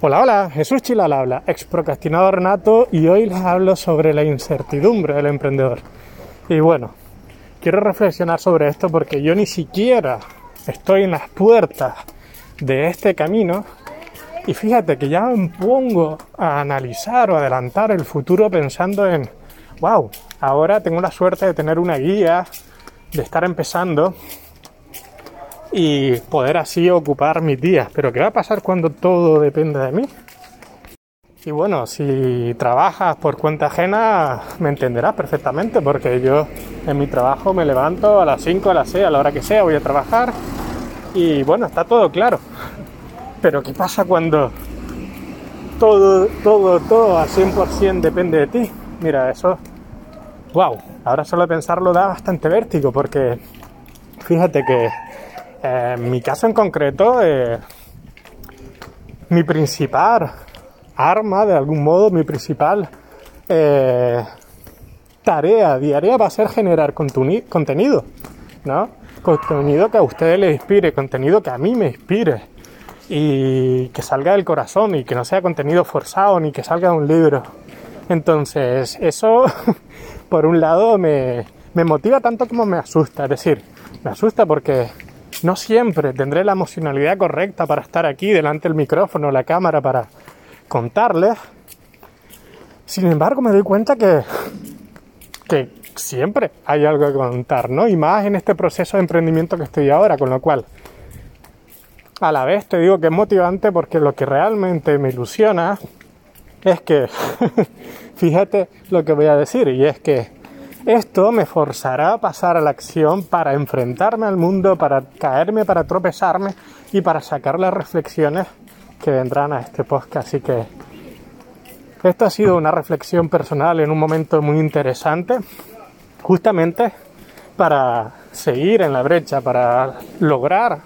Hola, hola, Jesús Chilal habla, ex procrastinador nato y hoy les hablo sobre la incertidumbre del emprendedor. Y bueno, quiero reflexionar sobre esto porque yo ni siquiera estoy en las puertas de este camino y fíjate que ya me pongo a analizar o adelantar el futuro pensando en, wow, ahora tengo la suerte de tener una guía, de estar empezando y poder así ocupar mis días. Pero ¿qué va a pasar cuando todo depende de mí? Y bueno, si trabajas por cuenta ajena, me entenderás perfectamente, porque yo en mi trabajo me levanto a las 5, a las 6, a la hora que sea, voy a trabajar y bueno, está todo claro. Pero ¿qué pasa cuando todo, todo, todo al 100% depende de ti? Mira, eso, wow, ahora solo pensarlo da bastante vértigo, porque fíjate que eh, en mi caso en concreto, eh, mi principal arma, de algún modo, mi principal eh, tarea diaria va a ser generar contenido, ¿no? Contenido que a ustedes les inspire, contenido que a mí me inspire y que salga del corazón y que no sea contenido forzado ni que salga de un libro. Entonces, eso, por un lado, me, me motiva tanto como me asusta. Es decir, me asusta porque no siempre tendré la emocionalidad correcta para estar aquí delante del micrófono, la cámara, para contarles. Sin embargo, me doy cuenta que, que siempre hay algo que contar, ¿no? Y más en este proceso de emprendimiento que estoy ahora, con lo cual, a la vez te digo que es motivante porque lo que realmente me ilusiona es que, fíjate lo que voy a decir, y es que esto me forzará a pasar a la acción para enfrentarme al mundo, para caerme, para tropezarme y para sacar las reflexiones que vendrán a este podcast. Así que esto ha sido una reflexión personal en un momento muy interesante, justamente para seguir en la brecha, para lograr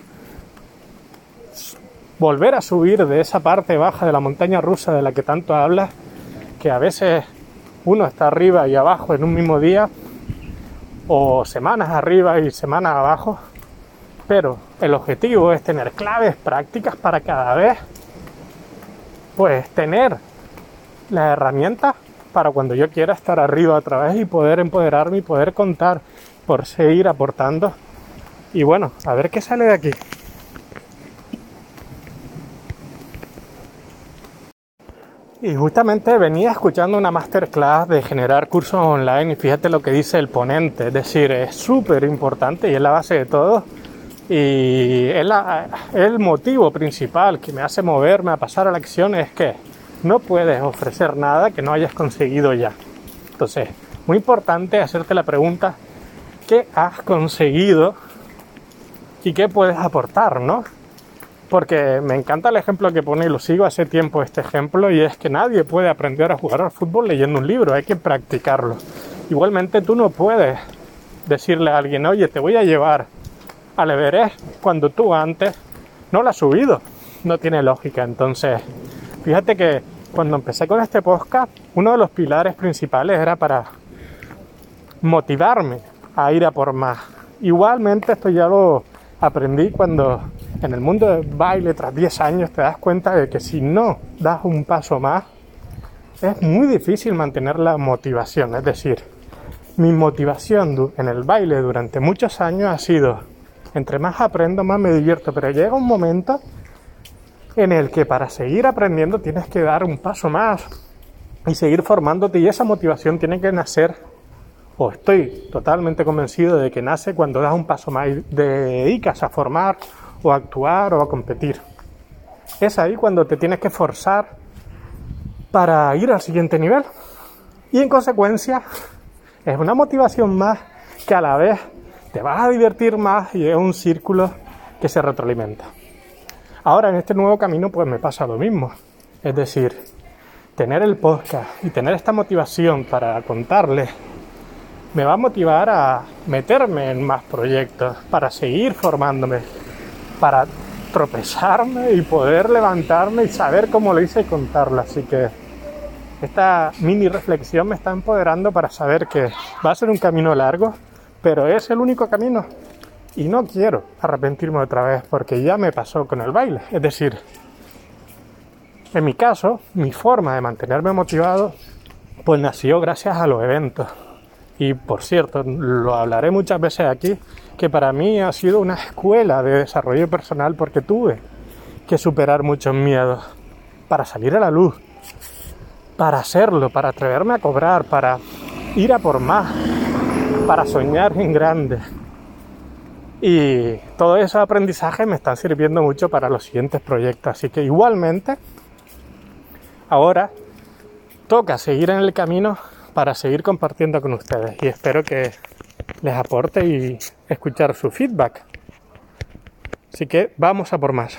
volver a subir de esa parte baja de la montaña rusa de la que tanto hablas, que a veces uno está arriba y abajo en un mismo día, o semanas arriba y semanas abajo, pero el objetivo es tener claves prácticas para cada vez, pues tener la herramienta para cuando yo quiera estar arriba otra vez y poder empoderarme y poder contar por seguir aportando. Y bueno, a ver qué sale de aquí. Y justamente venía escuchando una masterclass de generar cursos online y fíjate lo que dice el ponente, es decir, es súper importante y es la base de todo y es el motivo principal que me hace moverme a pasar a la acción es que no puedes ofrecer nada que no hayas conseguido ya. Entonces, muy importante hacerte la pregunta, ¿qué has conseguido y qué puedes aportar, no? Porque me encanta el ejemplo que pone y lo sigo hace tiempo este ejemplo y es que nadie puede aprender a jugar al fútbol leyendo un libro, hay que practicarlo. Igualmente tú no puedes decirle a alguien, oye, te voy a llevar al Everest cuando tú antes no lo has subido. No tiene lógica. Entonces, fíjate que cuando empecé con este podcast, uno de los pilares principales era para motivarme a ir a por más. Igualmente esto ya lo aprendí cuando en el mundo del baile tras 10 años te das cuenta de que si no das un paso más, es muy difícil mantener la motivación. Es decir, mi motivación en el baile durante muchos años ha sido, entre más aprendo, más me divierto, pero llega un momento en el que para seguir aprendiendo tienes que dar un paso más y seguir formándote y esa motivación tiene que nacer, o estoy totalmente convencido de que nace cuando das un paso más y dedicas a formar o a actuar o a competir. Es ahí cuando te tienes que forzar para ir al siguiente nivel. Y en consecuencia es una motivación más que a la vez te vas a divertir más y es un círculo que se retroalimenta. Ahora en este nuevo camino pues me pasa lo mismo. Es decir, tener el podcast y tener esta motivación para contarles me va a motivar a meterme en más proyectos, para seguir formándome, para tropezarme y poder levantarme y saber cómo lo hice y contarlo. Así que esta mini reflexión me está empoderando para saber que va a ser un camino largo, pero es el único camino. Y no quiero arrepentirme otra vez porque ya me pasó con el baile. Es decir, En mi caso, mi forma de mantenerme motivado, pues nació gracias a los eventos. Y por cierto, lo hablaré muchas veces aquí, que para mí ha sido una escuela de desarrollo personal porque tuve que superar muchos miedos para salir a la luz, para hacerlo, para atreverme a cobrar, para ir a por más, para soñar en grande. Y todo ese aprendizaje me están sirviendo mucho para los siguientes proyectos. Así que igualmente, ahora toca seguir en el camino para seguir compartiendo con ustedes. Y espero que les aporte y escuchar su feedback. Así que vamos a por más.